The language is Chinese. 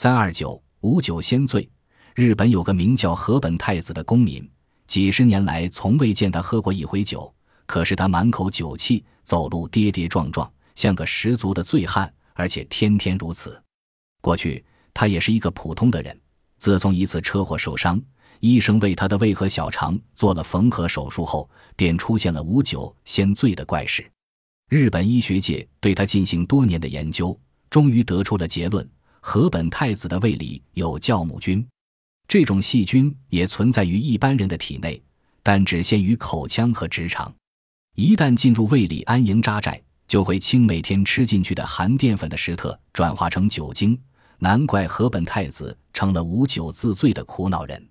三二九五九仙醉。日本有个名叫河本太子的公民，几十年来从未见他喝过一回酒，可是他满口酒气，走路跌跌撞撞，像个十足的醉汉，而且天天如此。过去他也是一个普通的人，自从一次车祸受伤，医生为他的胃和小肠做了缝合手术后，便出现了无酒先醉的怪事。日本医学界对他进行多年的研究，终于得出了结论：河本太子的胃里有酵母菌。这种细菌也存在于一般人的体内，但只限于口腔和直肠。一旦进入胃里安营扎寨，就会清每天吃进去的含淀粉的石特转化成酒精。难怪河本太子成了无酒自醉的苦恼人。